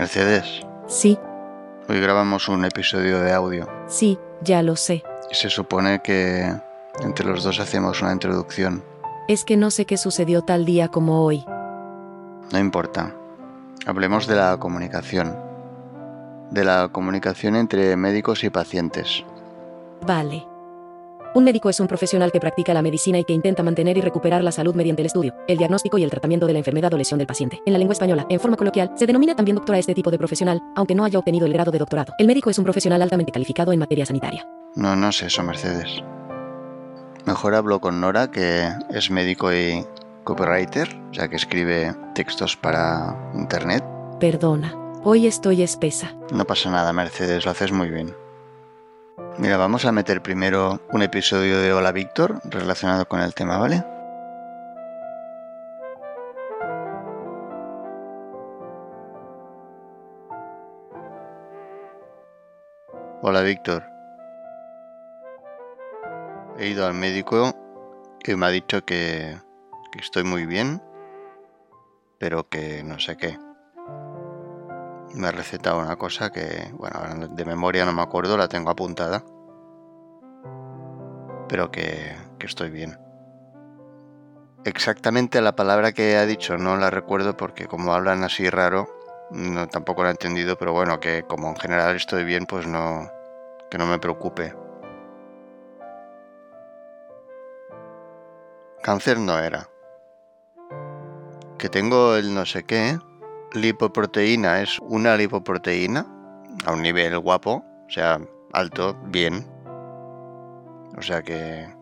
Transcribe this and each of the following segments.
Mercedes, Sí, hoy grabamos un episodio de audio sí, ya lo sé. y se supone que entre los dos hacemos una introducción. Es que no sé qué sucedió tal día como hoy. No importa. Hablemos de la comunicación. De la comunicación entre médicos y pacientes. Vale. Un médico es un profesional que practica la medicina y que intenta mantener y recuperar la salud mediante el estudio, el diagnóstico y el tratamiento de la enfermedad o lesión del paciente. En la lengua española, en forma coloquial, se denomina también doctor a este tipo de profesional, aunque no haya obtenido el grado de doctorado. El médico es un profesional altamente calificado en materia sanitaria. No, no sé eso, Mercedes. Mejor hablo con Nora, que es médico y copywriter, o sea que escribe textos para internet. Perdona. Hoy estoy espesa. No pasa nada, Mercedes, lo haces muy bien. Mira, vamos a meter primero un episodio de Hola Víctor relacionado con el tema, ¿vale? Hola Víctor. He ido al médico y me ha dicho que, que estoy muy bien, pero que no sé qué me ha recetado una cosa que, bueno, de memoria no me acuerdo, la tengo apuntada. Pero que, que estoy bien. Exactamente la palabra que ha dicho no la recuerdo porque como hablan así raro, no, tampoco la he entendido, pero bueno, que como en general estoy bien, pues no, que no me preocupe. Cáncer no era. Que tengo el no sé qué, lipoproteína es una lipoproteína a un nivel guapo, o sea, alto, bien. O sea que,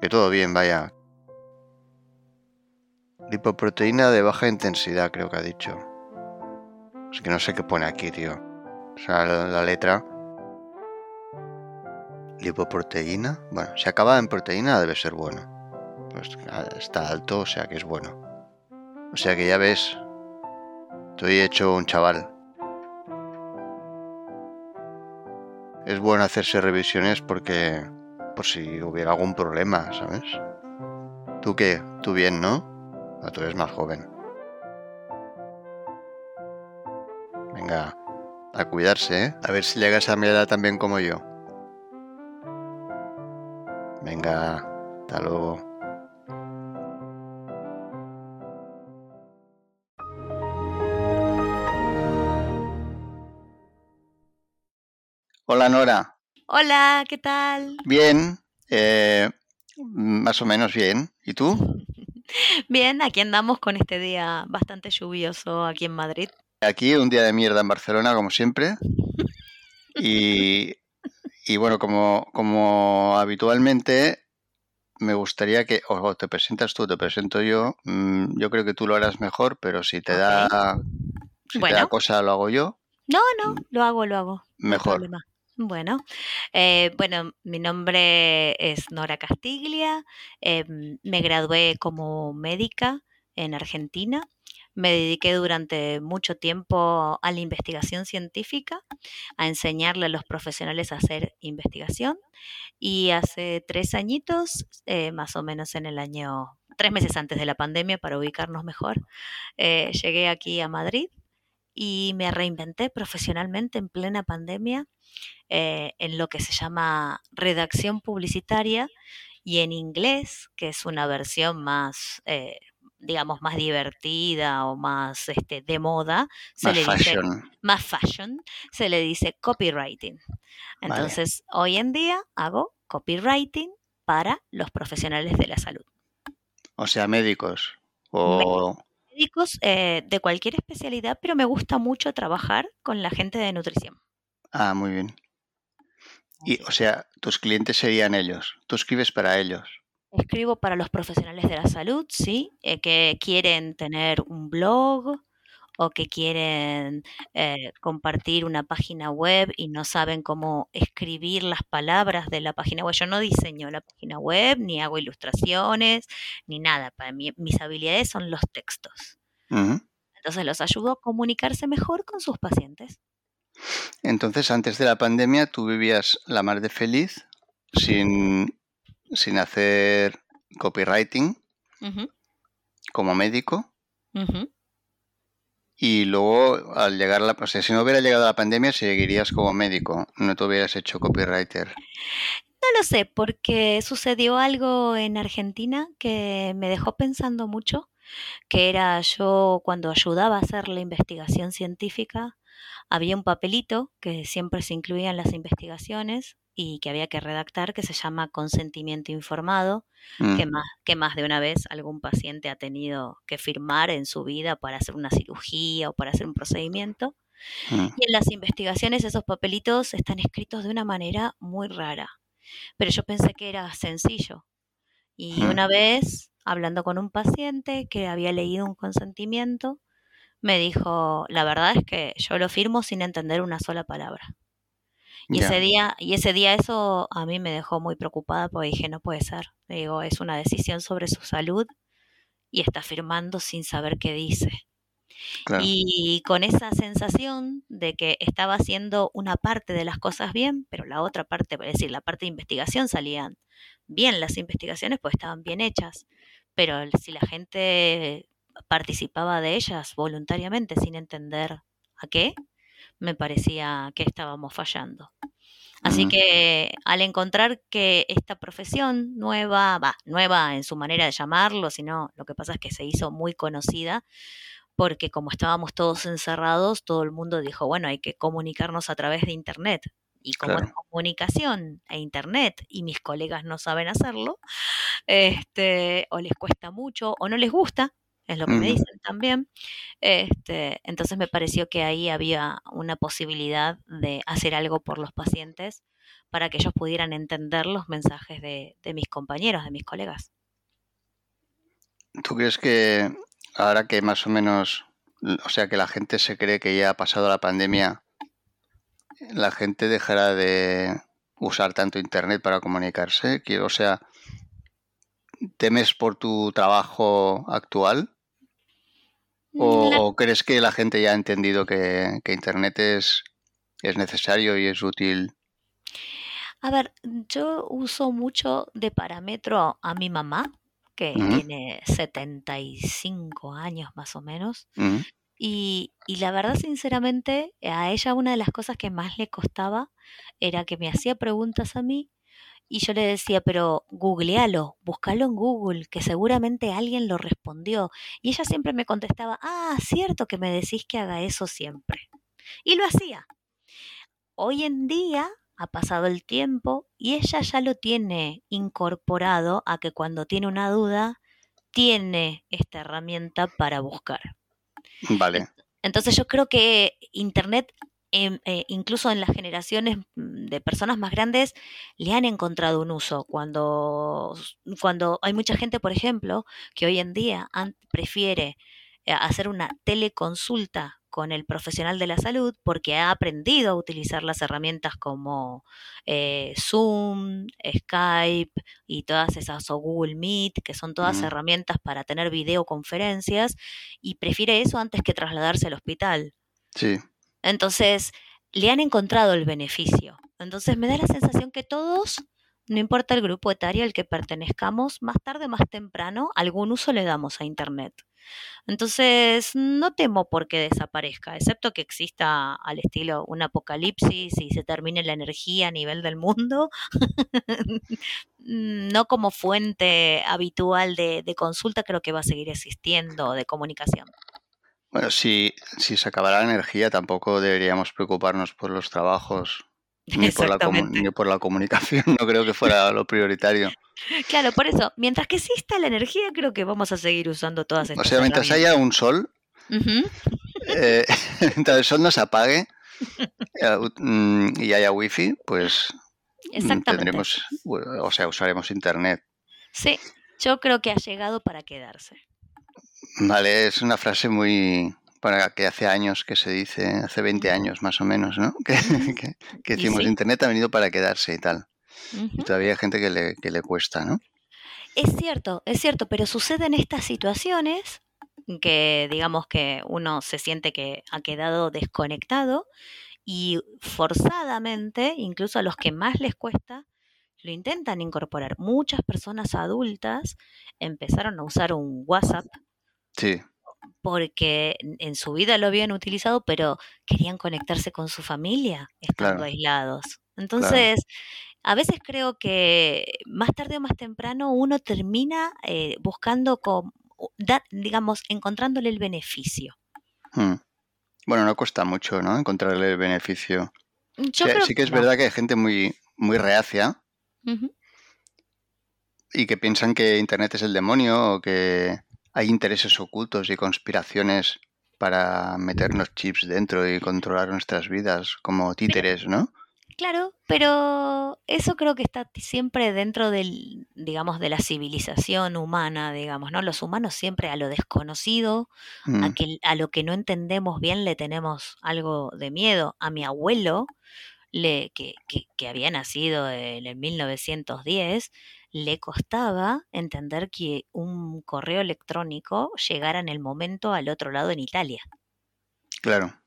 que todo bien, vaya. Lipoproteína de baja intensidad, creo que ha dicho. Es que no sé qué pone aquí, tío. O sea, la, la letra. Lipoproteína. Bueno, si acaba en proteína debe ser bueno. Pues está alto, o sea que es bueno. O sea que ya ves, Estoy hecho un chaval. Es bueno hacerse revisiones porque por si hubiera algún problema, ¿sabes? ¿Tú qué? ¿Tú bien, no? No, tú eres más joven. Venga, a cuidarse, ¿eh? A ver si llegas a mi edad también como yo. Venga, hasta luego. Hola Nora. Hola, ¿qué tal? Bien, eh, más o menos bien. ¿Y tú? Bien, aquí andamos con este día bastante lluvioso aquí en Madrid. Aquí un día de mierda en Barcelona, como siempre. Y, y bueno, como, como habitualmente, me gustaría que o te presentas tú, te presento yo. Mm, Yo creo que tú lo harás mejor, pero si te da, si te da cosa, lo hago yo. No, no, lo hago, lo hago. Mejor. Bueno, eh, bueno, mi nombre es Nora Castiglia. eh, me gradué como médica en Argentina. Me dediqué durante mucho tiempo a la investigación científica, a enseñarle a los profesionales a hacer investigación. Y hace tres añitos, eh, más o menos en el año, tres meses antes de la pandemia, para ubicarnos mejor, eh, llegué aquí a Madrid y me reinventé profesionalmente en plena pandemia eh, en lo que se llama redacción publicitaria y en inglés, que es una versión más, eh, digamos, más divertida o más este, de moda, se Más le dice fashion. más fashion, se le dice copywriting. Vale. Entonces, hoy en día hago copywriting para los profesionales de la salud. O sea, médicos. O Médicos eh, de cualquier especialidad, pero me gusta mucho trabajar con la gente de nutrición. Ah, muy bien. Y, o sea, tus clientes serían ellos. Tú escribes para ellos. Escribo para los profesionales de la salud, sí, eh, que quieren tener un blog o que quieren eh, compartir una página web y no saben cómo escribir las palabras de la página web. Yo no diseño la página web, ni hago ilustraciones, ni nada. Para mí, mis habilidades son los textos. Entonces los ayudo a comunicarse mejor con sus pacientes. Entonces, antes de la pandemia, tú vivías la mar de feliz sin, sin hacer copywriting como médico ujú. Y luego, al llegar la, o si no hubiera llegado la pandemia, seguirías como médico, no te hubieras hecho copywriter. No lo sé, porque sucedió algo en Argentina que me dejó pensando mucho, que era yo cuando ayudaba a hacer la investigación científica, había un papelito que siempre se incluía en las investigaciones y que había que redactar que se llama consentimiento informado, que, Mm, más, que más de una vez algún paciente ha tenido que firmar en su vida para hacer una cirugía o para hacer un procedimiento. mm, Y en las investigaciones esos papelitos están escritos de una manera muy rara, pero yo pensé que era sencillo. Y mm. una vez, hablando con un paciente que había leído un consentimiento, me dijo, la verdad es que yo lo firmo sin entender una sola palabra. Y ese día, y ese día eso a mí me dejó muy preocupada porque dije, no puede ser. Digo, es una decisión sobre su salud y está firmando sin saber qué dice. claro. Y con esa sensación de que estaba haciendo una parte de las cosas bien, pero la otra parte, es decir, la parte de investigación salían bien las investigaciones, pues estaban bien hechas, pero si la gente participaba de ellas voluntariamente sin entender a qué, me parecía que estábamos fallando. Así que al encontrar que esta profesión nueva, va, nueva en su manera de llamarlo, sino lo que pasa es que se hizo muy conocida, porque como estábamos todos encerrados, todo el mundo dijo, bueno, hay que comunicarnos a través de Internet. Y como es comunicación e Internet y mis colegas no saben hacerlo, este, o les cuesta mucho o no les gusta, es lo que me Mm. dicen también, este, entonces me pareció que ahí había una posibilidad de hacer algo por los pacientes para que ellos pudieran entender los mensajes de, de mis compañeros, de mis colegas. ¿Tú crees que ahora que más o menos, o sea, que la gente se cree que ya ha pasado la pandemia, la gente dejará de usar tanto Internet para comunicarse? O sea, ¿temes por tu trabajo actual? ¿O, Mm, La- o crees que la gente ya ha entendido que, que Internet es, es necesario y es útil? a ver, yo uso mucho de parámetro a mi mamá, que Ujú, tiene 75 años más o menos, Y, y la verdad, sinceramente, a ella una de las cosas que más le costaba era que me hacía preguntas a mí y yo le decía, pero googlealo, búscalo en Google, que seguramente alguien lo respondió. Y ella siempre me contestaba, ah, cierto que me decís que haga eso siempre. Y lo hacía. Hoy en día ha pasado el tiempo y ella ya lo tiene incorporado a que cuando tiene una duda, tiene esta herramienta para buscar. Vale, Entonces yo creo que Internet, em, eh, incluso en las generaciones mm, de personas más grandes, le han encontrado un uso. Cuando, cuando hay mucha gente, por ejemplo, que hoy en día prefiere eh, hacer una teleconsulta con el profesional de la salud porque ha aprendido a utilizar las herramientas como eh, Zoom, Skype y todas esas, o Google Meet, que son todas herramientas para tener videoconferencias y prefiere eso antes que trasladarse al hospital. sí, Entonces, le han encontrado el beneficio. Entonces, me da la sensación que todos, no importa el grupo etario al que pertenezcamos, más tarde, más temprano, algún uso le damos a Internet. Entonces, no temo por qué desaparezca, excepto que exista al estilo un apocalipsis y se termine la energía a nivel del mundo, no como fuente habitual de, de consulta, creo que va a seguir existiendo de comunicación. Bueno, si, si se acabara la energía, tampoco deberíamos preocuparnos por los trabajos ni por la, ni por la comunicación. No creo que fuera lo prioritario. Claro, por eso, mientras que exista la energía, creo que vamos a seguir usando todas O estas sea, mientras haya un sol, eh, mientras el sol no se apague eh, mm, y haya wifi, pues mm, tendremos, o sea, usaremos internet. Sí, yo creo que ha llegado para quedarse. Vale, es una frase muy para que hace años que se dice, hace 20 Ujú, años más o menos, ¿no? Que, que, que decimos, sí. internet ha venido para quedarse y tal. Y todavía hay gente que le, que le cuesta, ¿no? Es cierto, es cierto, pero suceden estas situaciones que digamos que uno se siente que ha quedado desconectado y forzadamente, incluso a los que más les cuesta, lo intentan incorporar. Muchas personas adultas empezaron a usar un WhatsApp Sí, porque en su vida lo habían utilizado, pero querían conectarse con su familia estando Claro. aislados. Entonces, a veces creo que más tarde o más temprano uno termina eh, buscando, con, da- digamos, encontrándole el beneficio. Mm. Bueno, no cuesta mucho, ¿no? Encontrarle el beneficio. Yo Sí, creo sí que es no. verdad que hay gente muy, muy reacia y que piensan que Internet es el demonio o que hay intereses ocultos y conspiraciones para meternos chips dentro y controlar nuestras vidas como títeres, ¿no? Claro, pero eso creo que está siempre dentro del, digamos, de la civilización humana, digamos, ¿no? Los humanos siempre a lo desconocido, a, Mm, que, a lo que no entendemos bien le tenemos algo de miedo. A mi abuelo, le, que, que, que había nacido en el 1910, le costaba entender que un correo electrónico llegara en el momento al otro lado en Italia. claro.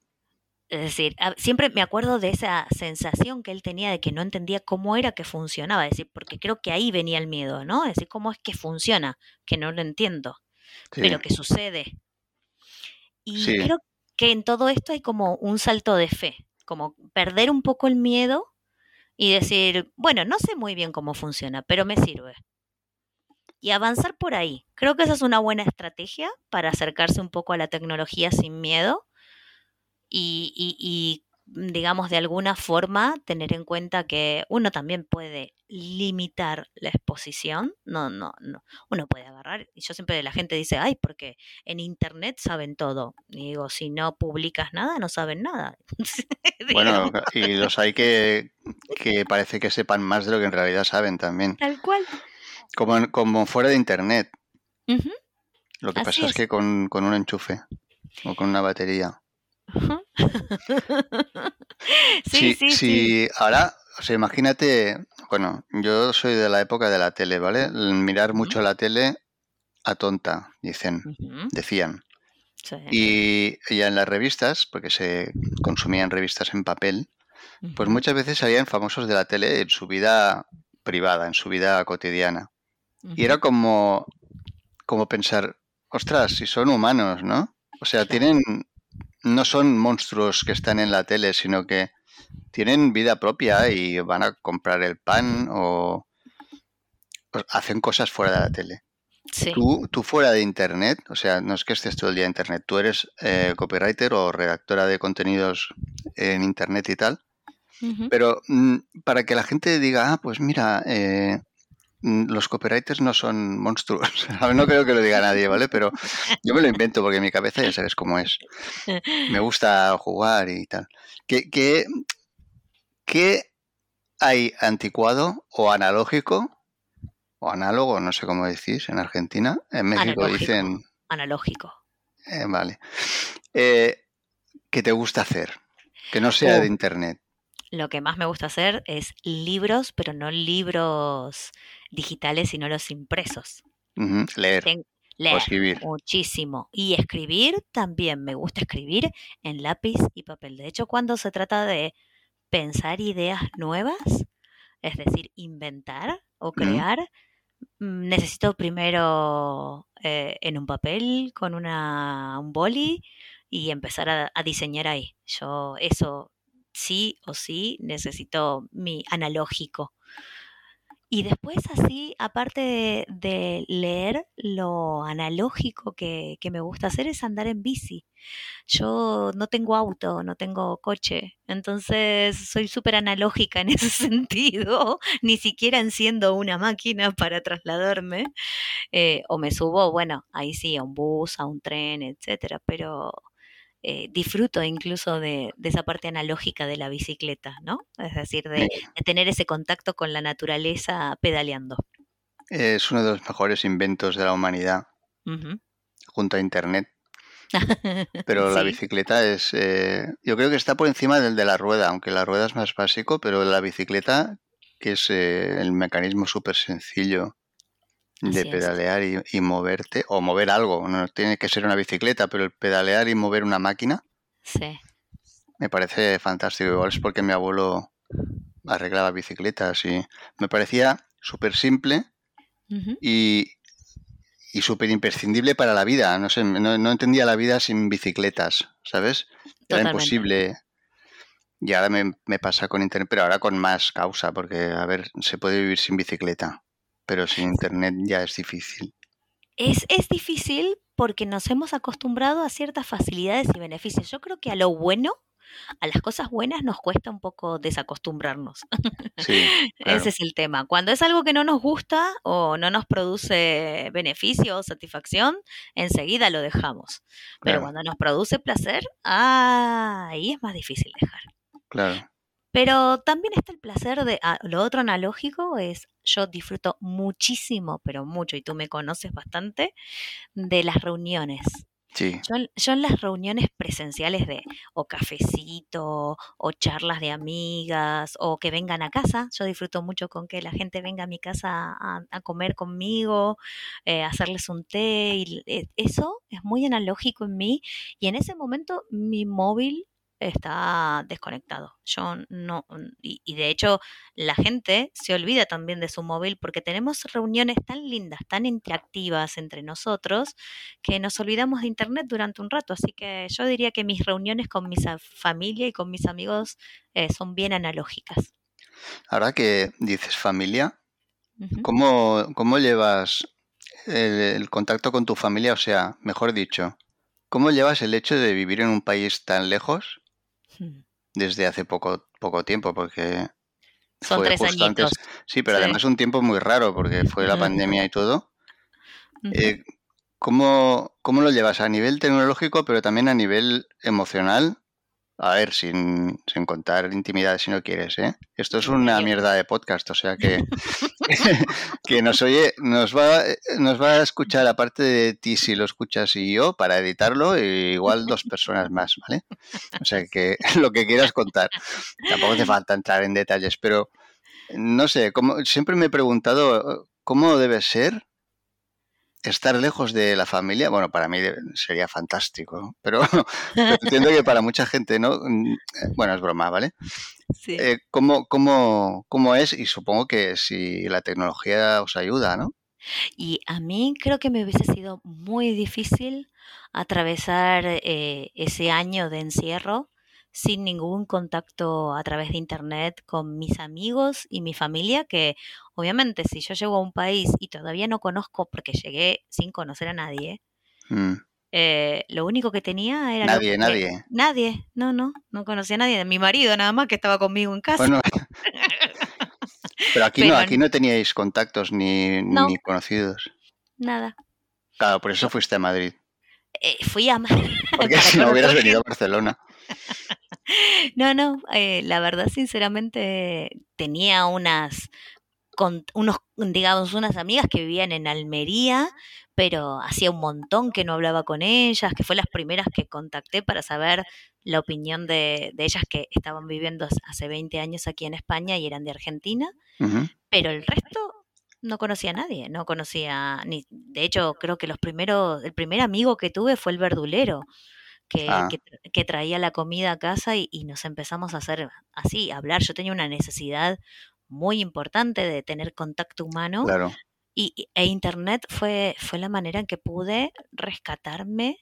Es decir, siempre me acuerdo de esa sensación que él tenía de que no entendía cómo era que funcionaba, es decir, porque creo que ahí venía el miedo, ¿no? Es decir, cómo es que funciona, que no lo entiendo, Sí, pero que sucede. Y sí, creo que en todo esto hay como un salto de fe, como perder un poco el miedo y decir, bueno, no sé muy bien cómo funciona, pero me sirve. Y avanzar por ahí. Creo que esa es una buena estrategia para acercarse un poco a la tecnología sin miedo y, y- y, digamos, de alguna forma tener en cuenta que uno también puede limitar la exposición. No, no, no. Uno puede agarrar. Y yo siempre la gente dice, ay, porque en internet saben todo. Y digo, si no publicas nada, no saben nada. Bueno, y los hay que, que parece que sepan más de lo que en realidad saben también. tal cual. Como, como fuera de Internet. Lo que Así pasa es es. que con, con un enchufe o con una batería. Sí, sí, sí, sí. sí, ahora, o sea, imagínate, bueno, yo soy de la época de la tele, ¿vale? Mirar mucho la tele a tonta, dicen, decían. sí, Y ya en las revistas, porque se consumían revistas en papel, pues muchas veces salían famosos de la tele en su vida privada, en su vida cotidiana. Y era como, como pensar, ostras, si son humanos, ¿no? O sea, tienen, no son monstruos que están en la tele, sino que tienen vida propia y van a comprar el pan o, hacen cosas fuera de la tele. sí. Tú, tú fuera de Internet, o sea, no es que estés todo el día en Internet, tú eres eh, copywriter o redactora de contenidos en Internet y tal, pero mm, para que la gente diga, ah, pues mira, eh, los copywriters no son monstruos. No creo que lo diga nadie, ¿vale? Pero yo me lo invento porque en mi cabeza ya sabes cómo es. Me gusta jugar y tal. ¿Qué, qué, qué hay anticuado o analógico o análogo, no sé cómo decís en Argentina? En México Analógico, dicen, analógico. eh, vale, eh, que te gusta hacer, que no sea de Uh, internet. Lo que más me gusta hacer es libros, pero no libros digitales, sino los impresos. Leer Ten- o leer escribir. muchísimo. Y escribir también. Me gusta escribir en lápiz y papel. De hecho, cuando se trata de pensar ideas nuevas, es decir, inventar o crear, mm, necesito primero eh, en un papel con una, un boli y empezar a, a diseñar ahí. Yo eso sí o sí necesito mi analógico. Y después así, aparte de, leer, lo analógico que, que me gusta hacer es andar en bici. Yo no tengo auto, no tengo coche, entonces soy súper analógica en ese sentido, ni siquiera enciendo una máquina para trasladarme, eh, o me subo, bueno, ahí sí, a un bus, a un tren, etcétera, pero eh, disfruto incluso de, de esa parte analógica de la bicicleta, ¿no? Es decir, de, de tener ese contacto con la naturaleza pedaleando. Es uno de los mejores inventos de la humanidad, junto a internet. Pero la bicicleta es, eh, yo creo que está por encima del de la rueda, aunque la rueda es más básico, pero la bicicleta, que es eh, el mecanismo súper sencillo de así pedalear y, y moverte, o mover algo, no tiene que ser una bicicleta, pero el pedalear y mover una máquina Sí. me parece fantástico. Igual es porque mi abuelo arreglaba bicicletas y me parecía súper simple y, y súper imprescindible para la vida. No sé, no, no, entendía la vida sin bicicletas, ¿sabes? Era imposible. Y ahora me, me, pasa con Internet, pero ahora con más causa, porque, a ver, se puede vivir sin bicicleta, pero sin Internet ya es difícil. Es, es difícil porque nos hemos acostumbrado a ciertas facilidades y beneficios. Yo creo que a lo bueno a las cosas buenas nos cuesta un poco desacostumbrarnos. Sí, Ese es el tema. Cuando es algo que no nos gusta o no nos produce beneficio o satisfacción, enseguida lo dejamos. Pero cuando nos produce placer, ah, ahí es más difícil dejar. Claro. Pero también está el placer de, ah, lo otro analógico es, yo disfruto muchísimo, pero mucho, y tú me conoces bastante, de las reuniones. Yo, en las reuniones presenciales de o cafecito o charlas de amigas o que vengan a casa, yo disfruto mucho con que la gente venga a mi casa a, comer conmigo, eh, hacerles un té, y eh, eso es muy analógico en mí y en ese momento mi móvil está desconectado. Yo no, y, de hecho la gente se olvida también de su móvil porque tenemos reuniones tan lindas, tan interactivas entre nosotros, que nos olvidamos de internet durante un rato. Así que yo diría que mis reuniones con mi familia y con mis amigos eh, son bien analógicas. Ahora que dices familia, ¿cómo, llevas el contacto con tu familia? O sea, mejor dicho, ¿cómo llevas el hecho de vivir en un país tan lejos. Desde hace poco, poco tiempo, porque Son fue tres justo añitos. antes. Sí, pero además un tiempo muy raro, porque fue la pandemia y todo. Eh, ¿cómo, ¿Cómo lo llevas a nivel tecnológico, pero también a nivel emocional? A ver, sin, sin contar intimidad si no quieres, ¿eh? Esto es una mierda de podcast, o sea que, que nos oye, nos va, nos va a escuchar aparte de ti si lo escuchas y yo para editarlo, igual dos personas más, ¿vale? O sea que lo que quieras contar. Tampoco te falta entrar en detalles, pero no sé, como, siempre me he preguntado cómo debe ser estar lejos de la familia, bueno, para mí sería fantástico, pero, entiendo que para mucha gente, ¿no? Mm, eh, bueno, es broma, ¿vale? Sí. Eh, ¿cómo, cómo, cómo es? Y supongo que si la tecnología os ayuda, ¿no? Y a mí creo que me hubiese sido muy difícil atravesar eh, ese año de encierro sin ningún contacto a través de internet con mis amigos y mi familia, que obviamente si yo llego a un país y todavía no conozco, porque llegué sin conocer a nadie, mm. eh, lo único que tenía era... Nadie, nadie. Nadie, no, no, no conocía a nadie. Mi marido nada más que estaba conmigo en casa. pero aquí no, aquí no teníais contactos ni, ni conocidos. Nada. Claro, por eso fuiste a Madrid. Eh, fui a Madrid. Porque si no hubieras venido a Barcelona. No, no, eh, la verdad, sinceramente, tenía unas, con, unos, digamos, unas amigas que vivían en Almería, pero hacía un montón que no hablaba con ellas, que fue las primeras que contacté para saber la opinión de, de ellas que estaban viviendo hace 20 años aquí en España y eran de Argentina, pero el resto no conocía a nadie, no conocía ni, de hecho creo que los primeros, el primer amigo que tuve fue el verdulero, Ah. que, traía la comida a casa y, nos empezamos a hacer así, a hablar. Yo tenía una necesidad muy importante de tener contacto humano. Y, e Internet fue, fue la manera en que pude rescatarme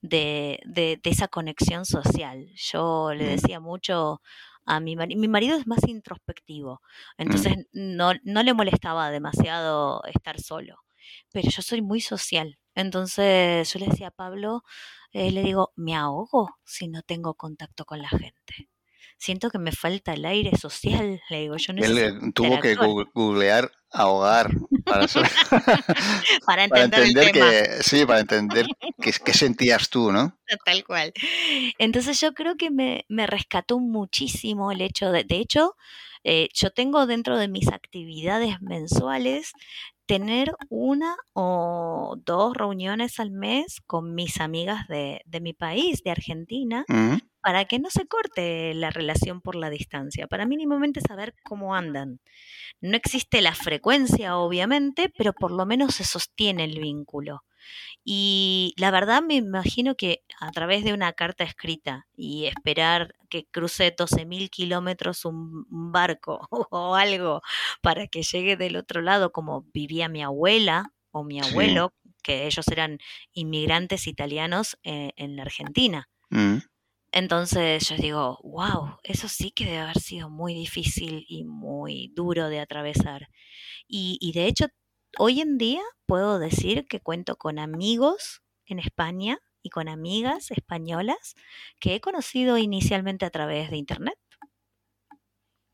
de, de, esa conexión social. Yo le decía mucho a mi marido, mi marido es más introspectivo, entonces mm. no, no le molestaba demasiado estar solo, pero yo soy muy social. Entonces yo le decía a Pablo, eh, le digo, me ahogo si no tengo contacto con la gente. Siento que me falta el aire social, le digo, yo Él eh, tuvo que googlear ahogar para, para entender, que sí, para entender qué, sentías tú, ¿no? Tal cual. Entonces yo creo que me, me rescató muchísimo el hecho de, de hecho, eh, yo tengo dentro de mis actividades mensuales tener una o dos reuniones al mes con mis amigas de, mi país, de Argentina, para que no se corte la relación por la distancia, para mínimamente saber cómo andan. No existe la frecuencia, obviamente, pero por lo menos se sostiene el vínculo. Y la verdad me imagino que a través de una carta escrita y esperar que cruce 12.000 kilómetros un, barco o algo para que llegue del otro lado como vivía mi abuela o mi abuelo, porque ellos eran inmigrantes italianos eh, en la Argentina. Mm. Entonces yo digo, wow, eso sí que debe haber sido muy difícil y muy duro de atravesar. Y, y de hecho, hoy en día puedo decir que cuento con amigos en España y con amigas españolas que he conocido inicialmente a través de Internet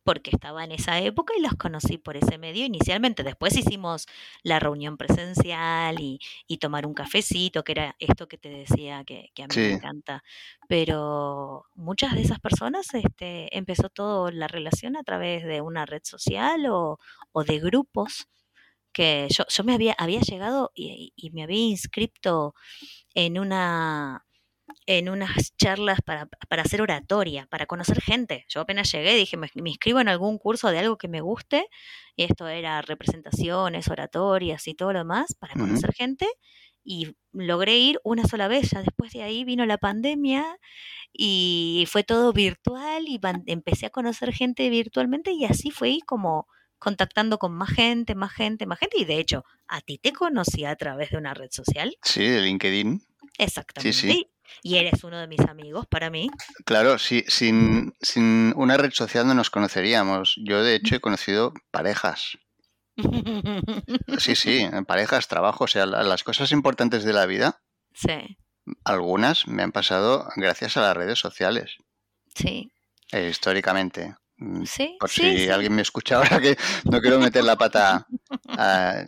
porque estaba en esa época y los conocí por ese medio inicialmente. Después hicimos la reunión presencial y, y tomar un cafecito, que era esto que te decía que, que a mí me encanta. Pero muchas de esas personas este, empezó toda la relación a través de una red social o, o de grupos que yo, yo me había, había llegado y, y me había inscrito en una en unas charlas para, para hacer oratoria, para conocer gente. Yo apenas llegué, dije, me, me inscribo en algún curso de algo que me guste, y esto era representaciones, oratorias y todo lo demás, para conocer gente, y logré ir una sola vez. Ya después de ahí vino la pandemia y fue todo virtual y empecé a conocer gente virtualmente y así fue como contactando con más gente, más gente, más gente. Y de hecho, a ti te conocí a través de una red social. Sí, de LinkedIn. Sí, Exactamente. sí. Y eres uno de mis amigos para mí. Claro, sí, sin, sin una red social no nos conoceríamos. Yo, de hecho, he conocido parejas. Sí, sí, parejas, trabajo, o sea, la- las cosas importantes de la vida, sí, algunas me han pasado gracias a las redes sociales, sí, eh, históricamente. Mm, sí, Por sí, si sí. alguien me escucha ahora que no quiero meter la pata a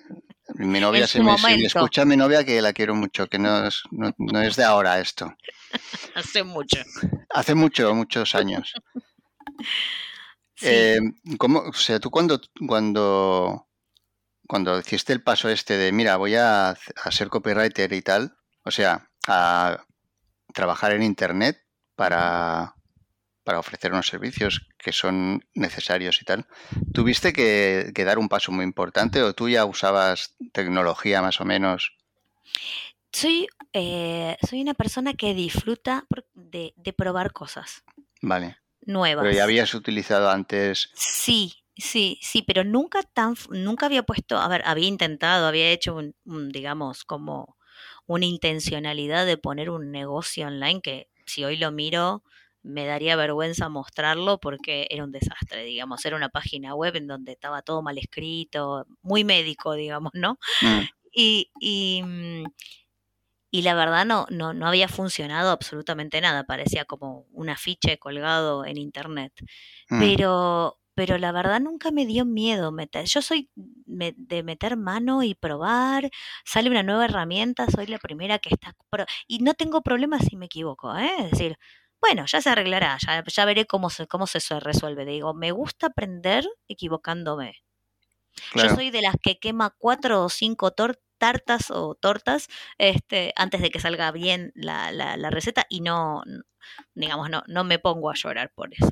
mi novia, si me, si me momento, escucha mi novia, que la quiero mucho, que no es, no, no es de ahora esto. hace mucho. Hace mucho, muchos años. Sí, Eh, ¿cómo, o sea, tú cuando, cuando, cuando hiciste el paso este de, mira, voy a, a ser copywriter y tal, o sea, a trabajar en Internet para, para ofrecer unos servicios que son necesarios y tal, ¿tuviste que, que dar un paso muy importante o tú ya usabas tecnología más o menos? soy, eh, soy una persona que disfruta de, de probar cosas Vale, pero ya nuevas. habías utilizado antes, Sí, sí, sí, pero nunca tan, nunca había puesto, a ver, había intentado, había hecho un, un, digamos, como una intencionalidad de poner un negocio online que si hoy lo miro me daría vergüenza mostrarlo porque era un desastre, digamos, era una página web en donde estaba todo mal escrito, muy médico, digamos, ¿no? Mm, Y, y, mm, y la verdad no, no, no había funcionado absolutamente nada, parecía como un afiche colgado en internet. mm, Pero, pero la verdad nunca me dio miedo meter. Yo soy de meter mano y probar. Sale una nueva herramienta, soy la primera que está. y no tengo problema si me equivoco, ¿eh? Es decir, bueno, ya se arreglará, ya, ya veré cómo se, cómo se resuelve. Digo, me gusta aprender equivocándome. Yo soy de las que quema cuatro o cinco tor- tartas o tortas este, antes de que salga bien la, la, la receta y no, digamos, no, no me pongo a llorar por eso.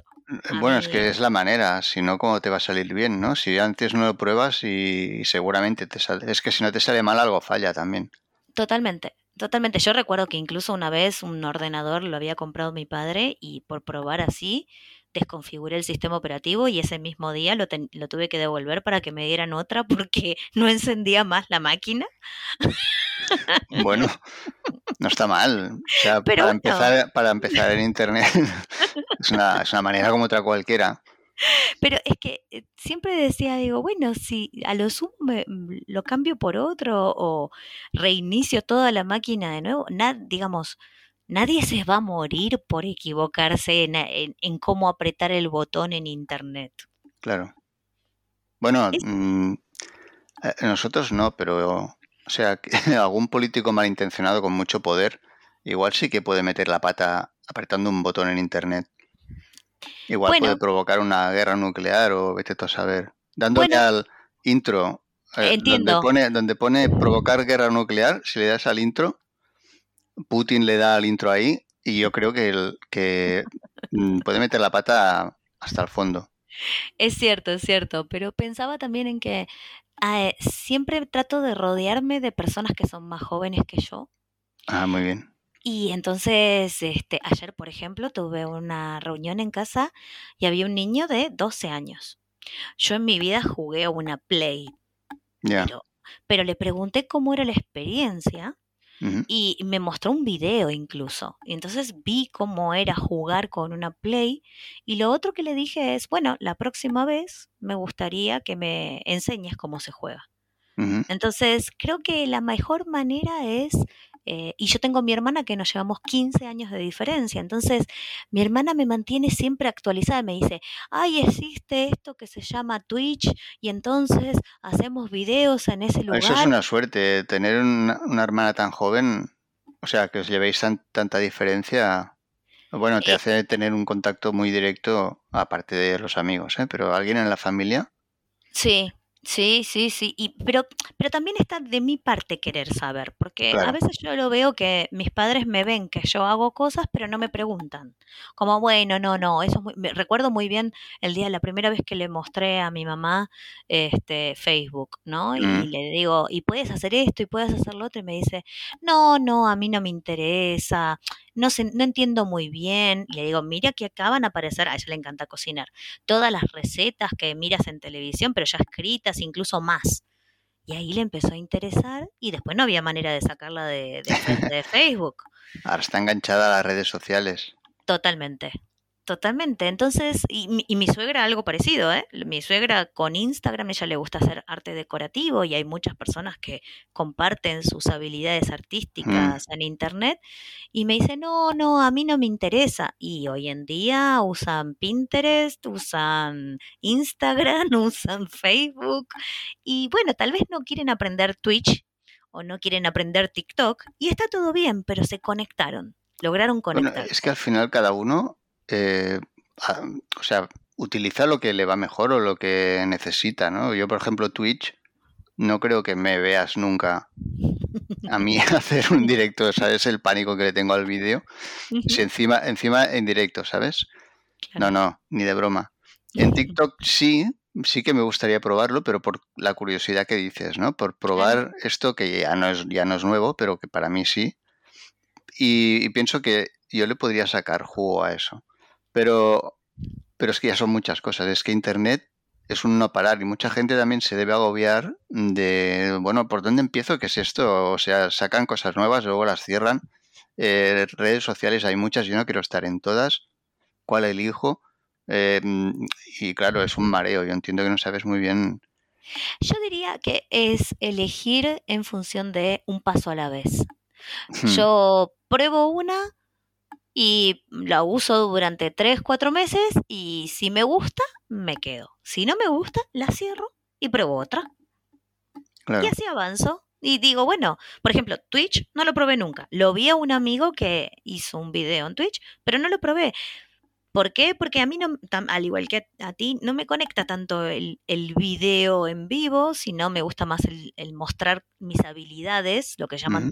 A Bueno, es que es la manera, si no, ¿cómo te va a salir bien, no? Si antes no lo pruebas y, seguramente te sale. Es que si no te sale mal, algo falla también. totalmente, totalmente. Yo recuerdo que incluso una vez un ordenador lo había comprado mi padre y por probar así desconfiguré el sistema operativo y ese mismo día lo, ten- lo tuve que devolver para que me dieran otra porque no encendía más la máquina. Bueno, no está mal. O sea, Pero para empezar, para empezar en internet es una, es una manera como otra cualquiera. Pero es que eh, siempre decía, digo, bueno, si a lo sumo me- m- lo cambio por otro o reinicio toda la máquina de nuevo, na- digamos, nadie se va a morir por equivocarse en, en- en cómo apretar el botón en internet. Claro. Bueno, Es- mm, eh, nosotros no, pero, o sea, algún político malintencionado con mucho poder, igual sí que puede meter la pata apretando un botón en internet. Igual puede provocar una guerra nuclear o vete tú a saber. Dándole bueno, al intro, eh, donde pone, donde pone provocar guerra nuclear, si le das al intro, Putin le da al intro ahí y yo creo que, el, que mm, puede meter la pata hasta el fondo. Es cierto, es cierto, pero pensaba también en que eh, siempre trato de rodearme de personas que son más jóvenes que yo. Ah, muy bien. Y entonces, este, ayer, por ejemplo, tuve una reunión en casa y había un niño de 12 años. Yo en mi vida jugué a una Play, pero pero le pregunté cómo era la experiencia y me mostró un video incluso. Y entonces vi cómo era jugar con una Play. Y lo otro que le dije es, bueno, la próxima vez me gustaría que me enseñes cómo se juega. Entonces, creo que la mejor manera es, eh, y yo tengo mi hermana que nos llevamos 15 años de diferencia, entonces mi hermana me mantiene siempre actualizada, me dice, ay, existe esto que se llama Twitch y entonces hacemos videos en ese Eso es lugar. una suerte, tener una, una hermana tan joven, o sea, que os llevéis tan- tanta diferencia, bueno, te Eh, hace tener un contacto muy directo, aparte de los amigos, ¿eh? Pero alguien en la familia, Sí, sí, sí, sí. Y, pero, pero también está de mi parte querer saber, porque a veces yo lo veo que mis padres me ven que yo hago cosas, pero no me preguntan. Como, bueno, no, no, eso es muy... me- recuerdo muy bien el día, la primera vez que le mostré a mi mamá este Facebook, ¿no? Y Mm, le digo, y puedes hacer esto y puedes hacer lo otro, y me dice, no, no, a mí no me interesa, no sé, no entiendo muy bien. Y le digo, mira que acaban de aparecer, a ella le encanta cocinar todas las recetas que miras en televisión, pero ya escritas, incluso más. Y ahí le empezó a interesar y después no había manera de sacarla de, de Facebook. Ahora está enganchada a las redes sociales. Totalmente. Totalmente. Entonces, y, mi- y mi suegra algo parecido, ¿eh? Mi suegra con Instagram, ella le gusta hacer arte decorativo y hay muchas personas que comparten sus habilidades Mm, artísticas en internet y me dice, no, no, a mí no me interesa. Y hoy en día usan Pinterest, usan Instagram, usan Facebook y bueno, tal vez no quieren aprender Twitch o no quieren aprender TikTok y está todo bien, pero se conectaron, lograron Bueno, conectarse. es que al final cada uno, eh, o sea, utiliza lo que le va mejor o lo que necesita, ¿no? Yo, por ejemplo, Twitch, no creo que me veas nunca a mí hacer un directo, ¿sabes? El pánico que le tengo al vídeo. Si encima, encima en directo, ¿sabes? No, no, ni de broma. En TikTok sí, sí que me gustaría probarlo, pero por la curiosidad que dices, ¿no? Por probar esto que ya no es, ya no es nuevo, pero que para mí sí. Y, y pienso que yo le podría sacar jugo a eso. Pero, pero es que ya son muchas cosas. Es que Internet es un no parar y mucha gente también se debe agobiar de, bueno, ¿por dónde empiezo? ¿Qué es esto? O sea, sacan cosas nuevas, luego las cierran. Eh, redes sociales hay muchas, yo no quiero estar en todas. ¿Cuál elijo? Eh, y claro, es un mareo. Yo entiendo que no sabes muy bien. Yo diría que es elegir en función de un paso a la vez. Hmm, Yo pruebo una y la uso durante tres, cuatro meses y si me gusta, me quedo. Si no me gusta, la cierro y pruebo otra. Y así avanzo. Y digo, bueno, por ejemplo, Twitch no lo probé nunca. Lo vi a un amigo que hizo un video en Twitch, pero no lo probé. ¿Por qué? Porque a mí, no, al igual que a, ti, no me conecta tanto el, el video en vivo, sino me gusta más el, el mostrar mis habilidades, lo que llaman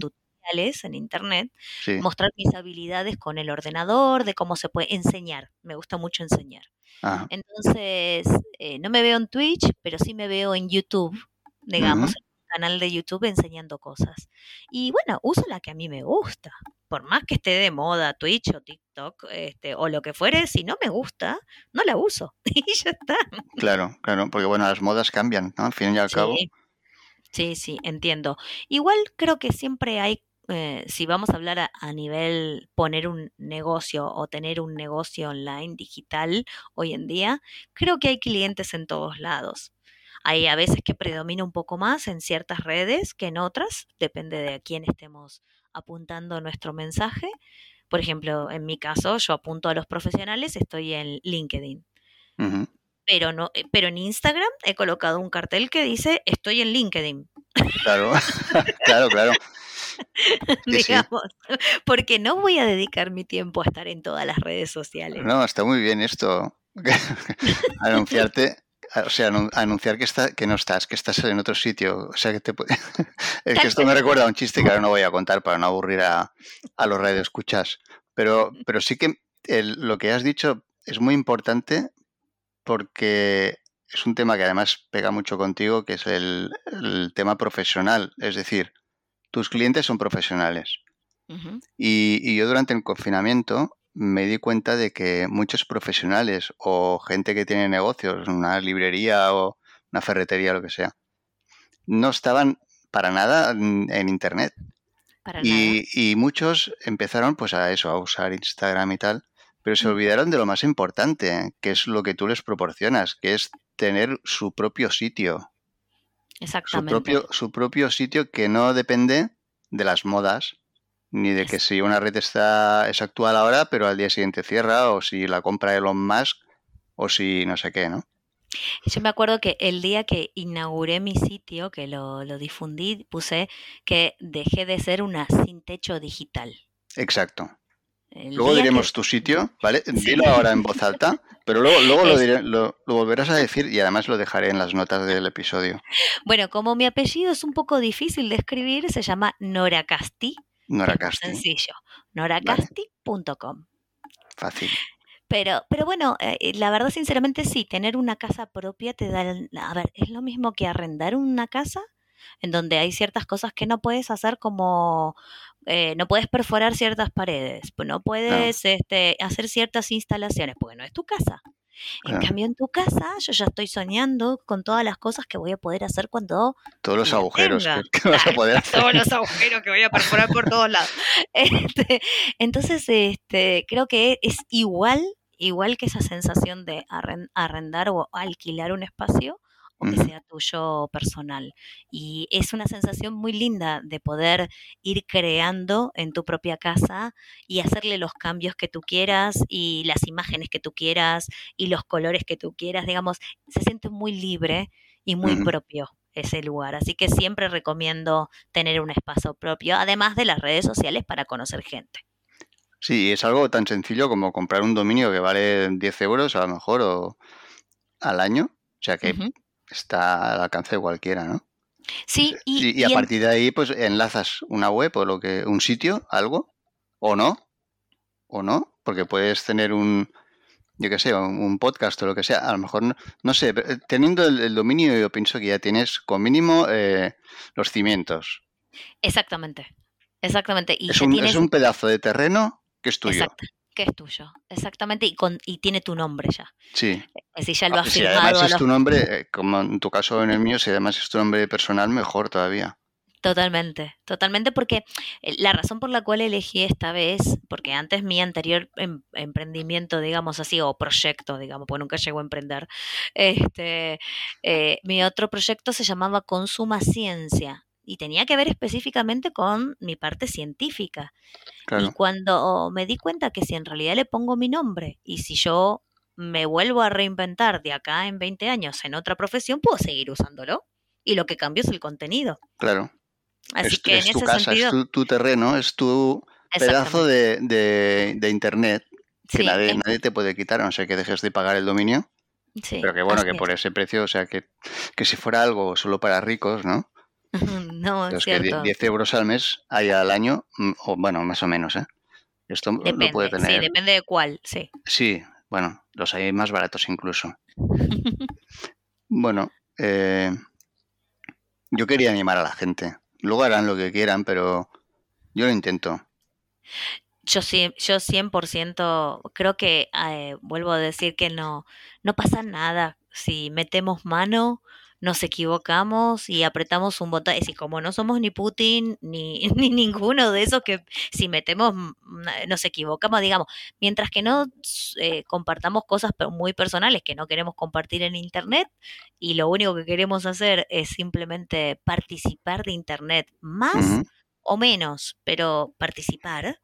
en internet, Sí. mostrar mis habilidades con el ordenador, de cómo se puede enseñar. Me gusta mucho enseñar. Ajá. Entonces, eh, no me veo en Twitch, pero sí me veo en YouTube, digamos, en un canal de YouTube enseñando cosas. Y bueno, uso la que a mí me gusta. Por más que esté de moda Twitch o TikTok este, o lo que fuere, si no me gusta, no la uso. Y ya está. Claro, claro, porque bueno, las modas cambian, ¿no? Al fin y al cabo. Sí, sí, entiendo. Igual creo que siempre hay, eh, si vamos a hablar a, a nivel poner un negocio o tener un negocio online digital hoy en día, creo que hay clientes en todos lados. Hay a veces que predomina un poco más en ciertas redes que en otras, depende de a quién estemos apuntando nuestro mensaje. Por ejemplo, en mi caso, yo apunto a los profesionales, estoy en LinkedIn. Pero no, eh, pero en Instagram he colocado un cartel que dice estoy en LinkedIn, Claro, claro, claro. Sí. digamos, porque no voy a dedicar mi tiempo a estar en todas las redes sociales. No, está muy bien esto. Anunciarte, o sea, anu- anunciar que, está, que no estás, que estás en otro sitio. O sea, que te puede- Es que esto me recuerda a un chiste que ahora no voy a contar para no aburrir a, a los radioescuchas. Pero, pero sí que el- lo que has dicho es muy importante porque es un tema que además pega mucho contigo, que es el, el tema profesional. Es decir, tus clientes son profesionales. Y, y yo durante el confinamiento me di cuenta de que muchos profesionales o gente que tiene negocios, una librería o una ferretería, lo que sea, no estaban para nada en Internet. Para Y, nada. y muchos empezaron pues a eso, a usar Instagram y tal, pero se olvidaron de lo más importante, que es lo que tú les proporcionas, que es tener su propio sitio, su propio, su propio sitio que no depende de las modas, ni de que si una red está, es actual ahora, pero al día siguiente cierra, o si la compra Elon Musk, o si no sé qué, ¿no? Yo me acuerdo que el día que inauguré mi sitio, que lo, lo difundí, puse que dejé de ser una sin techo digital. Exacto. Luego que- diremos tu sitio, ¿vale? Dilo ahora en voz alta, pero luego, luego lo, Es- diré- lo, lo volverás a decir y además lo dejaré en las notas del episodio. Bueno, como mi apellido es un poco difícil de escribir, se llama Nora Casti. Nora que es muy Casti, Sencillo. noracasti.com. fácil. Pero, pero bueno, eh, la verdad, sinceramente, sí, tener una casa propia te da. el- A ver, es lo mismo que arrendar una casa en donde hay ciertas cosas que no puedes hacer, como eh, no puedes perforar ciertas paredes, pues no puedes este, hacer ciertas instalaciones, porque no es tu casa. En Claro. cambio, en tu casa, yo ya estoy soñando con todas las cosas que voy a poder hacer cuando Todos los agujeros tenga. que, vas a poder hacer. todos los agujeros que voy a perforar por todos lados. Este, entonces, este, creo que es igual, igual que esa sensación de arren- arrendar o alquilar un espacio o que sea tuyo personal. Y es una sensación muy linda de poder ir creando en tu propia casa y hacerle los cambios que tú quieras y las imágenes que tú quieras y los colores que tú quieras, digamos, se siente muy libre y muy propio ese lugar. Así que siempre recomiendo tener un espacio propio, además de las redes sociales para conocer gente. Sí, es algo tan sencillo como comprar un dominio que vale 10 euros a lo mejor o al año. O sea que. Está al alcance de cualquiera, ¿no? Sí, y, Y, y a y en- partir de ahí, pues enlazas una web o lo que, un sitio, algo, o no, o no, porque puedes tener un, yo qué sé, un, un podcast o lo que sea. A lo mejor, no, no sé, pero, eh, teniendo el, el dominio, yo pienso que ya tienes con mínimo eh, los cimientos. exactamente, exactamente. Y Es un, tienes es un pedazo de terreno que es tuyo. exacto, que es tuyo, exactamente, y con y tiene tu nombre ya. Sí. Ya lo Ah, has Si firmado. además es los- tu nombre, eh, como en tu caso en el mío, si además es tu nombre personal, mejor todavía. Totalmente, totalmente, porque eh, la razón por la cual elegí esta vez, porque antes mi anterior em- emprendimiento, digamos así, o proyecto, digamos, porque nunca llegó a emprender, este, eh, mi otro proyecto se llamaba Consuma Ciencia y tenía que ver específicamente con mi parte científica. Y cuando me di cuenta que si en realidad le pongo mi nombre y si yo me vuelvo a reinventar de acá en 20 años en otra profesión, puedo seguir usándolo. Y lo que cambio es el contenido. Claro. Así es, que es en tu ese casa, sentido, es tu, tu terreno, es tu pedazo de, de- de internet que Sí, nadie, nadie te puede quitar, a no ser que dejes de pagar el dominio. sí, Pero que bueno, que por es. ese precio, o sea, que, que si fuera algo solo para ricos, ¿no? No, es que die- cierto. 10 euros al mes hay al año, mm, o bueno, más o menos, ¿eh? Esto lo puede Depende, sí, tener. depende de cuál, sí. Sí, bueno, los hay más baratos incluso. Bueno, eh, yo quería animar a la gente. Luego harán lo que quieran, pero yo lo intento. Yo sí, yo 100% creo que, eh, vuelvo a decir que no, no pasa nada si metemos mano, nos equivocamos y apretamos un botón. Es decir, como no somos ni Putin ni, ni ninguno de esos que si metemos, mm, nos equivocamos, digamos, mientras que no eh, compartamos cosas muy personales que no queremos compartir en Internet y lo único que queremos hacer es simplemente participar de Internet más o menos, pero participar,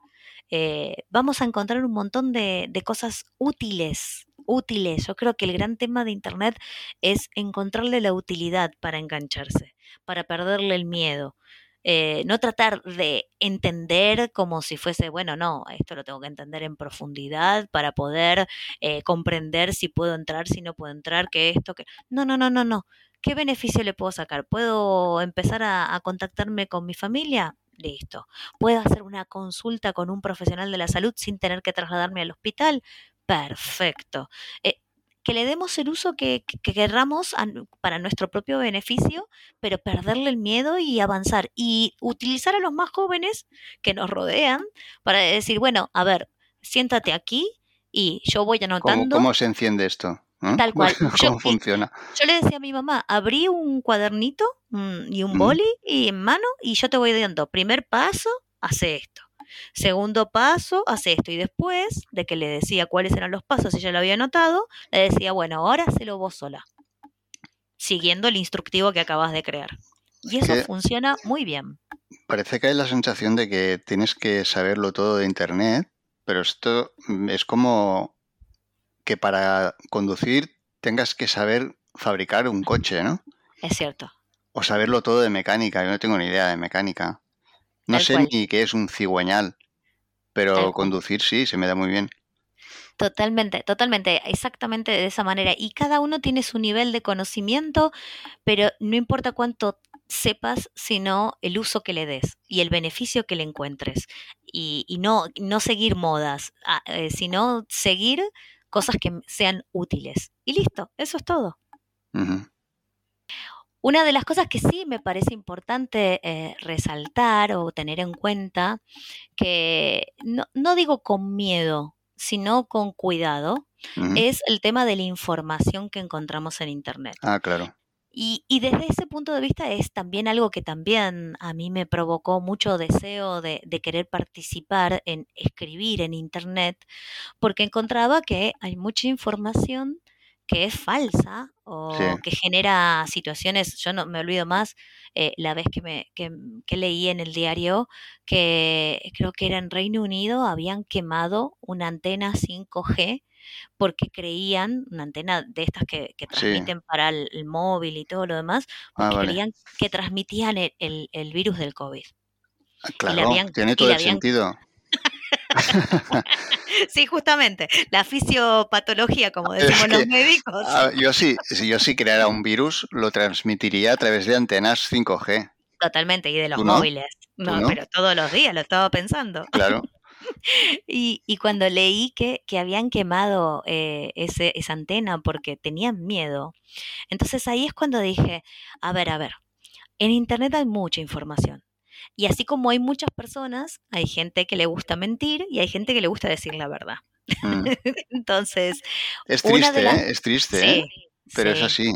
eh, vamos a encontrar un montón de, cosas útiles, útiles. Yo creo que el gran tema de Internet es encontrarle la utilidad para engancharse, para perderle el miedo. Eh, no tratar de entender como si fuese, bueno, no, esto lo tengo que entender en profundidad para poder eh, comprender si puedo entrar, si no puedo entrar, que esto, que... No, no, no, no, no. ¿Qué beneficio le puedo sacar? ¿Puedo empezar a contactarme con mi familia? Listo. ¿Puedo hacer una consulta con un profesional de la salud sin tener que trasladarme al hospital? Perfecto. Eh, que le demos el uso que, que- que querramos a para nuestro propio beneficio, pero perderle el miedo y avanzar. Y utilizar a los más jóvenes que nos rodean para decir, bueno, a ver, siéntate aquí y yo voy ¿Cómo, anotando. cómo se enciende esto? ¿No? Tal cual. ¿Cómo Yo- funciona? Yo le decía a mi mamá, abrí un cuadernito mm, y un boli y en mano y yo te voy dando, primer paso, hace esto. Segundo paso, hace esto. Y después de que le decía cuáles eran los pasos y ya lo había anotado, le decía, bueno, ahora hacelo vos sola. Siguiendo el instructivo que acabas de crear. Y eso que- funciona muy bien. Parece que hay la sensación de que tienes que saberlo todo de Internet, pero esto mm, es como que para conducir tengas que saber fabricar un coche, ¿no? Es cierto. O saberlo todo de mecánica. Yo no tengo ni idea de mecánica. No Tal sé cual. ni qué es un cigüeñal, pero conducir sí, se me da muy bien. Totalmente, totalmente, exactamente de esa manera. Y cada uno tiene su nivel de conocimiento, pero no importa cuánto sepas, sino el uso que le des y el beneficio que le encuentres. Y, y no, no seguir modas, ah, eh, sino seguir cosas que sean útiles. Y listo, eso es todo. Una de las cosas que sí me parece importante eh, resaltar o tener en cuenta, que no, no digo con miedo, sino con cuidado, es el tema de la información que encontramos en Internet. Ah, claro. Y, y desde ese punto de vista es también algo que también a mí me provocó mucho deseo de, de querer participar en escribir en Internet, porque encontraba que hay mucha información que es falsa o Sí. que genera situaciones, yo no me olvido más, eh, la vez que, me, que, que leí en el diario que creo que era en Reino Unido, habían quemado una antena 5G porque creían, una antena de estas que, que Sí. transmiten para el, el móvil y todo lo demás, Ah, porque vale. creían que transmitían el, el- el virus del COVID. Ah, Claro, habían- tiene todo el habían- sentido. Sí, justamente, la fisiopatología, como Es decimos los médicos. Ah, yo sí, si yo sí creara un virus, lo transmitiría a través de antenas 5G. Totalmente, y de los móviles. No, no? pero todos los días lo estaba pensando. Claro. Y, y cuando leí que, que habían quemado eh, ese, esa antena porque tenían miedo, entonces ahí es cuando dije, a ver, a ver, en Internet hay mucha información. Y así como hay muchas personas, hay gente que le gusta mentir y hay gente que le gusta decir la verdad. Mm. Entonces, Es Una triste, las- ¿eh? Es triste, ¿eh? sí, Pero es sí. así.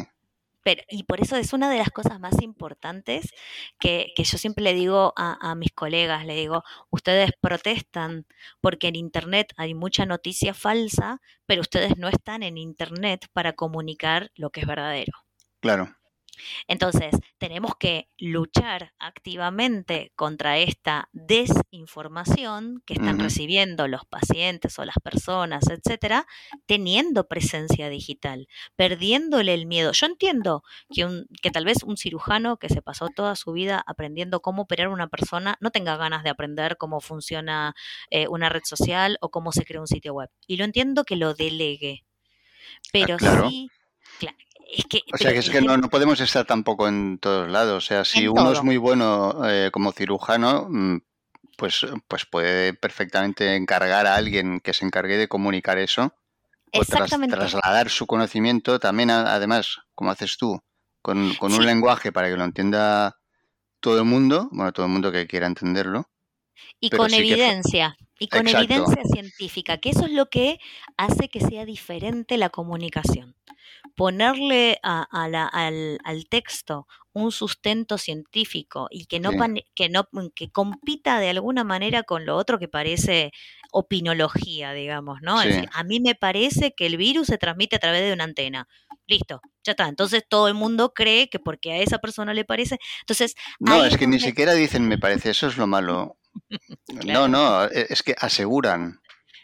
Pero, y por eso es una de las cosas más importantes que, que yo siempre le digo a, a mis colegas, le digo, ustedes protestan porque en Internet hay mucha noticia falsa, pero ustedes no están en Internet para comunicar lo que es verdadero. Claro. Entonces, tenemos que luchar activamente contra esta desinformación que están recibiendo los pacientes o las personas, etcétera, teniendo presencia digital, perdiéndole el miedo. Yo entiendo que, un, que tal vez un cirujano que se pasó toda su vida aprendiendo cómo operar a una persona no tenga ganas de aprender cómo funciona eh, una red social o cómo se crea un sitio web. Y lo entiendo que lo delegue. Pero Ah, claro. sí, cla- es que, O sea, que es que no, no podemos estar tampoco en todos lados. O sea, si uno es muy bueno eh, como cirujano, mm, pues, pues puede perfectamente encargar a alguien que se encargue de comunicar eso o tras- Exactamente. trasladar su conocimiento también, a- además, como haces tú, con, con un lenguaje para que lo entienda todo el mundo, bueno, todo el mundo que quiera entenderlo. Y Pero con sí que fue- evidencia, y con Exacto. evidencia científica, que eso es lo que hace que sea diferente la comunicación. Ponerle a- a la- al, al texto un sustento científico y que no, Sí. que no que compita de alguna manera con lo otro que parece opinología, digamos, ¿no? Es decir, a mí me parece que el virus se transmite a través de una antena. Listo, ya está. Entonces todo el mundo cree que porque a esa persona le parece. Entonces, No, es que ni siquiera dicen, me parece, eso es lo malo. Claro. No, no, e- es que aseguran.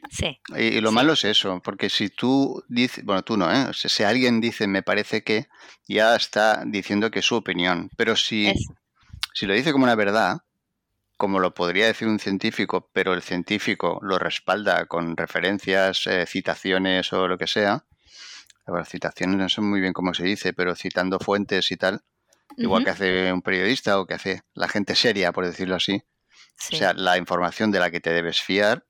sí, Y, y lo Sí. malo es eso, porque si tú dices, bueno, tú no, ¿eh? O sea, si alguien dice, me parece que, ya está diciendo que es su opinión. Pero si, es, si lo dice como una verdad, como lo podría decir un científico, pero el científico lo respalda con referencias, eh, citaciones o lo que sea, bueno, citaciones no sé muy bien cómo se dice, pero citando fuentes y tal, igual que hace un periodista o que hace la gente seria, por decirlo así. Sí. O sea, la información de la que te debes fiar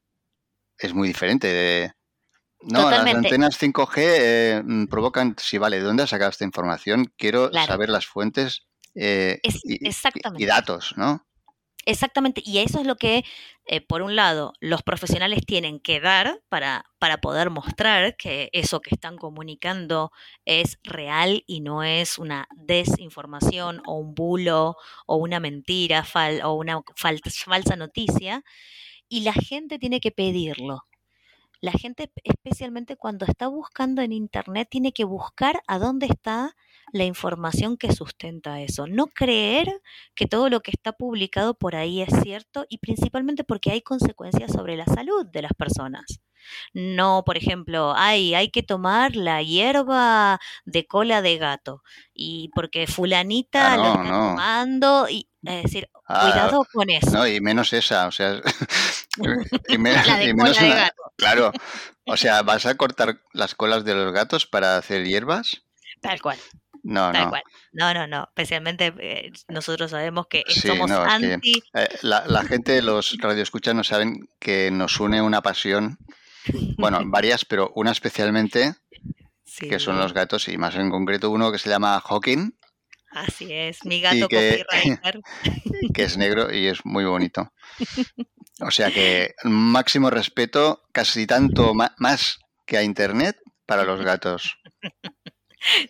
es muy diferente. De, no, Totalmente. las antenas 5G eh, mm, provocan, sí, vale, ¿de dónde has sacado esta información? Quiero Claro. saber las fuentes eh, Es- y datos, ¿no? Exactamente, y eso es lo que, eh, por un lado, los profesionales tienen que dar para, para poder mostrar que eso que están comunicando es real y no es una desinformación o un bulo o una mentira fal o una fal falsa noticia, y la gente tiene que pedirlo. La gente, especialmente cuando está buscando en Internet, tiene que buscar a dónde está la información que sustenta eso. No creer que todo lo que está publicado por ahí es cierto y principalmente porque hay consecuencias sobre la salud de las personas. No, por ejemplo, hay, hay que tomar la hierba de cola de gato y porque fulanita Ah, lo no, está no. tomando y es decir, Ah, cuidado con eso. No, y menos esa, o sea, y, me- La de y menos cola de una- gato. Claro, o sea, ¿vas a cortar las colas de los gatos para hacer hierbas? Tal cual, No, tal no. cual. No, no, no. Especialmente eh, nosotros sabemos que Sí, somos no, es que- anti. Eh, la, la gente, los radioescuchas no saben que nos une una pasión, bueno, varias, pero una especialmente, que son los gatos, y más en concreto uno que se llama Hawking, Así es, mi gato que- que es negro y es muy bonito. O sea que máximo respeto, casi tanto más que a Internet para los gatos.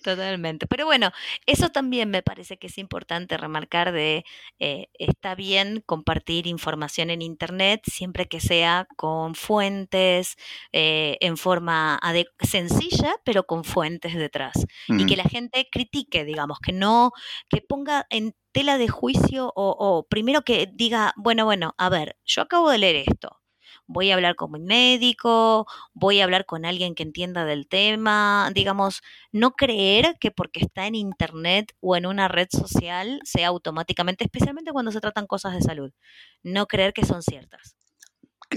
Totalmente. Pero bueno, eso también me parece que es importante remarcar de, eh, está bien compartir información en Internet siempre que sea con fuentes, eh, en forma sencilla, pero con fuentes detrás. Y que la gente critique, digamos, que no, que ponga en tela de juicio o, o primero que diga, bueno, bueno, a ver, yo acabo de leer esto. Voy a hablar con mi médico, voy a hablar con alguien que entienda del tema, digamos, no creer que porque está en internet o en una red social sea automáticamente, especialmente cuando se tratan cosas de salud, no creer que son ciertas.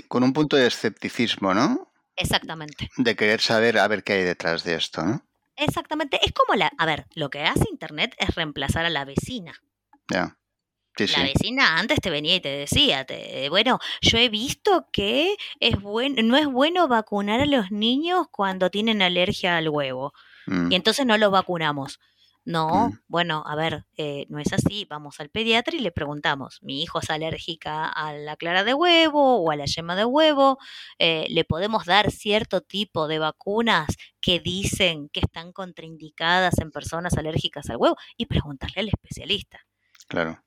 Con un punto de escepticismo, ¿no? Exactamente. De querer saber a ver qué hay detrás de esto, ¿no? Exactamente. Es como la, a ver, lo que hace internet es reemplazar a la vecina. Ya. Sí, La vecina antes te venía y te decía, te- bueno, yo he visto que es buen, no es bueno vacunar a los niños cuando tienen alergia al huevo Mm, y entonces no los vacunamos. No, Mm. bueno, a ver, eh, no es así. Vamos al pediatra y le preguntamos, mi hijo es alérgica a la clara de huevo o a la yema de huevo, eh, ¿le podemos dar cierto tipo de vacunas que dicen que están contraindicadas en personas alérgicas al huevo? Y preguntarle al especialista. Claro.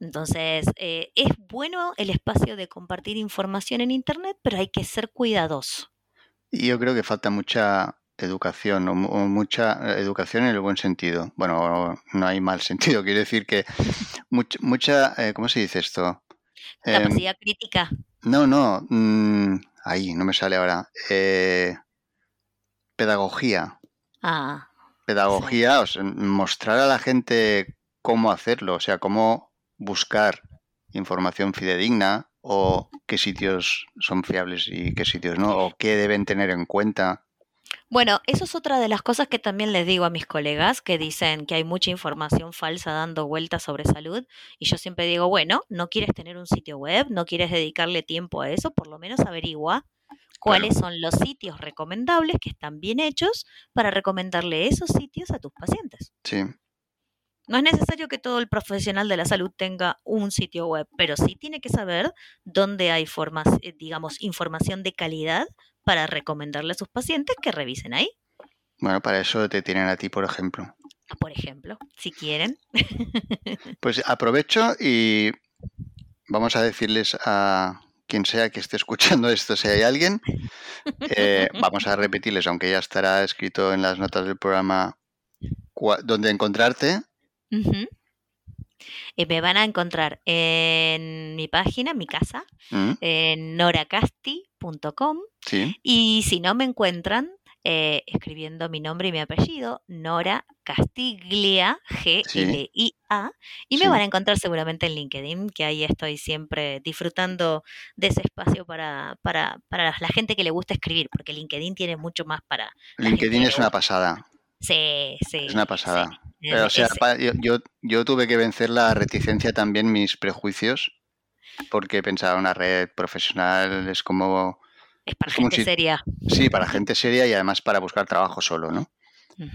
Entonces, eh, es bueno el espacio de compartir información en Internet, pero hay que ser cuidadoso. Y yo creo que falta mucha educación, o, o mucha eh, educación en el buen sentido. Bueno, no hay mal sentido, quiero decir que much- mucha, eh, ¿cómo se dice esto? Em, Capacidad crítica. no, no, mm, ahí, no me sale ahora. Eh, pedagogía. Ah, Pedagogía, o sea, mostrar a la gente cómo hacerlo, o sea, cómo buscar información fidedigna o qué sitios son fiables y qué sitios no, o qué deben tener en cuenta. Bueno, eso es otra de las cosas que también les digo a mis colegas que dicen que hay mucha información falsa dando vueltas sobre salud y yo siempre digo, bueno, no quieres tener un sitio web, no quieres dedicarle tiempo a eso, por lo menos averigua cuáles son los sitios recomendables que están bien hechos para recomendarle esos sitios a tus pacientes. Sí, No es necesario que todo el profesional de la salud tenga un sitio web, pero sí tiene que saber dónde hay formas, eh, digamos, información de calidad para recomendarle a sus pacientes que revisen ahí. bueno, para eso te tienen a ti, por ejemplo. Por ejemplo, si quieren. Pues aprovecho y vamos a decirles a quien sea que esté escuchando esto, si hay alguien, eh, vamos a repetirles, aunque ya estará escrito en las notas del programa, dónde encontrarte. Eh, me van a encontrar en mi página, en mi casa, ¿Mm? en noracasti.com Sí, y si no me encuentran eh, escribiendo mi nombre y mi apellido, Nora Castiglia, G-L-I-A, y me Sí. van a encontrar seguramente en LinkedIn, que ahí estoy siempre disfrutando de ese espacio para, para, para la gente que le gusta escribir, porque LinkedIn tiene mucho más para... LinkedIn es una pasada, Sí, sí. es una pasada. Pero, o sea, yo, yo, tuve que vencer la reticencia también, mis prejuicios, porque pensaba una red profesional es como, es para es gente si- seria. sí, para gente seria y además para buscar trabajo solo, ¿no?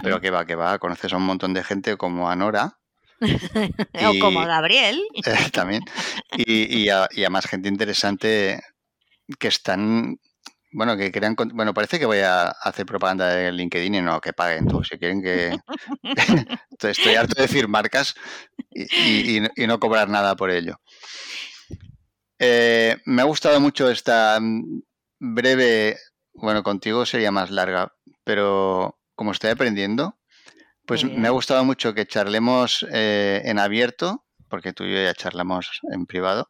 Pero que va, que va, conoces a un montón de gente como a Nora, o como Gabriel. Eh, también. Y, y, a, y, a, más gente interesante que están bueno, que crean. Bueno, parece que voy a hacer propaganda de LinkedIn y no que paguen tú. Si quieren que. Estoy harto de decir marcas y, no cobrar nada por ello. Eh, me ha gustado mucho esta mm, breve. Bueno, contigo sería más larga, pero como estoy aprendiendo, pues me ha gustado mucho que charlemos eh, en abierto, porque tú y yo ya charlamos en privado,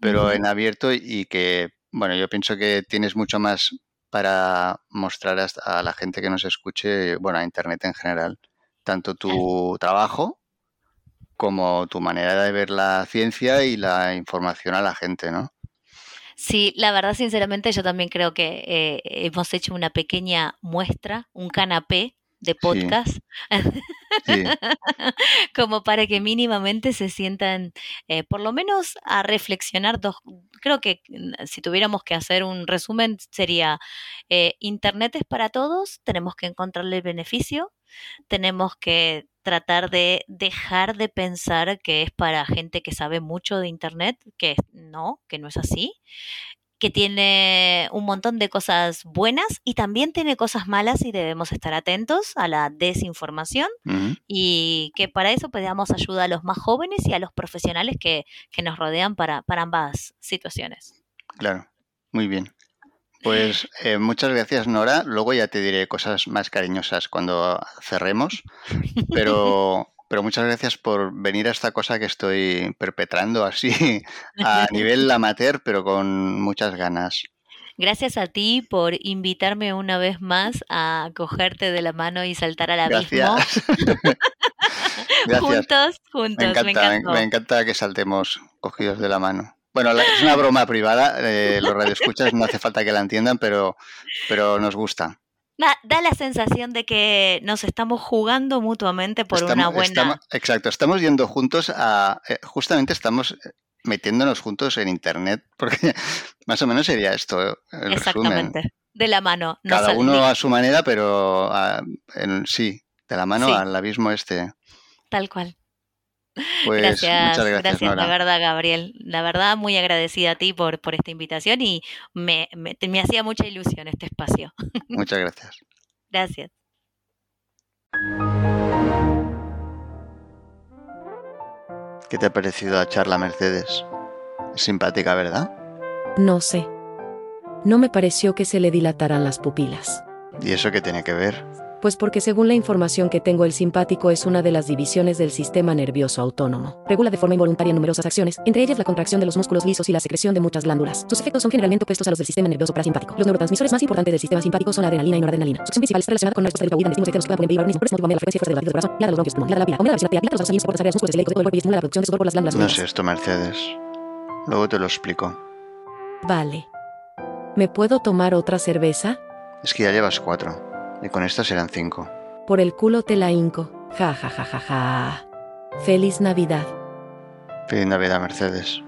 pero en abierto y que bueno, yo pienso que tienes mucho más para mostrar a la gente que nos escuche, bueno, a Internet en general, tanto tu trabajo como tu manera de ver la ciencia y la información a la gente, ¿no? Sí, la verdad, sinceramente, yo también creo que eh, hemos hecho una pequeña muestra, un canapé de podcast, como para que mínimamente se sientan, eh, por lo menos a reflexionar dos, creo que si tuviéramos que hacer un resumen sería, eh, Internet es para todos, tenemos que encontrarle el beneficio, tenemos que tratar de dejar de pensar que es para gente que sabe mucho de Internet, que no, que no es así que tiene un montón de cosas buenas y también tiene cosas malas y debemos estar atentos a la desinformación y que para eso pedamos pues, ayuda a los más jóvenes y a los profesionales que, nos rodean para, ambas situaciones. Claro, muy bien. Pues eh, muchas gracias Nora. Luego ya te diré cosas más cariñosas cuando cerremos, pero pero muchas gracias por venir a esta cosa que estoy perpetrando así a nivel amateur, pero con muchas ganas. Gracias a ti por invitarme una vez más a cogerte de la mano y saltar al abismo. Gracias. juntos, juntos. Me encanta, me, encanta que saltemos cogidos de la mano. Bueno, es una broma privada, eh, los radioescuchas no hace falta que la entiendan, pero, pero nos gusta da, la sensación de que nos estamos jugando mutuamente por una buena. exacto, estamos yendo juntos a. Eh, justamente estamos eh, metiéndonos juntos en internet, porque más o menos sería esto. El Exactamente. De la mano. Cada uno a su manera, pero sí, de la mano al abismo este. Tal cual. Pues gracias, muchas gracias, la verdad, Gabriel. La verdad, muy agradecida a ti por, por esta invitación y me, me, me hacía mucha ilusión este espacio. Muchas gracias. gracias. ¿Qué te ha parecido la charla, Mercedes? Es simpática, ¿verdad? No sé. No me pareció que se le dilataran las pupilas. ¿Y eso qué tiene que ver? Pues porque según la información que tengo el simpático es una de las divisiones del sistema nervioso autónomo. Regula de forma involuntaria numerosas acciones, entre ellas la contracción de los músculos lisos y la secreción de muchas glándulas. Sus efectos son generalmente opuestos a los del sistema nervioso parasimpático. Los neurotransmisores más importantes del sistema simpático son la adrenalina y noradrenalina. Su principal está relacionada con la respuesta del de estímulos externos que pueden prohibir por ese motivo la frecuencia de latidos del corazón, la de los bronquios, la de la pila, aumenta la velocidad la de los por las áreas musculares eléctricos de todo el cuerpo y estimula la producción de sudor por las glándulas. No sé esto, Mercedes. Luego te lo explico. Vale. ¿Me puedo tomar otra cerveza? Es que ya llevas cuatro. Y con esta serán cinco. Por el culo te la hinco. Ja, ja, ja, ja, ja. Feliz Navidad. Feliz Navidad, Mercedes.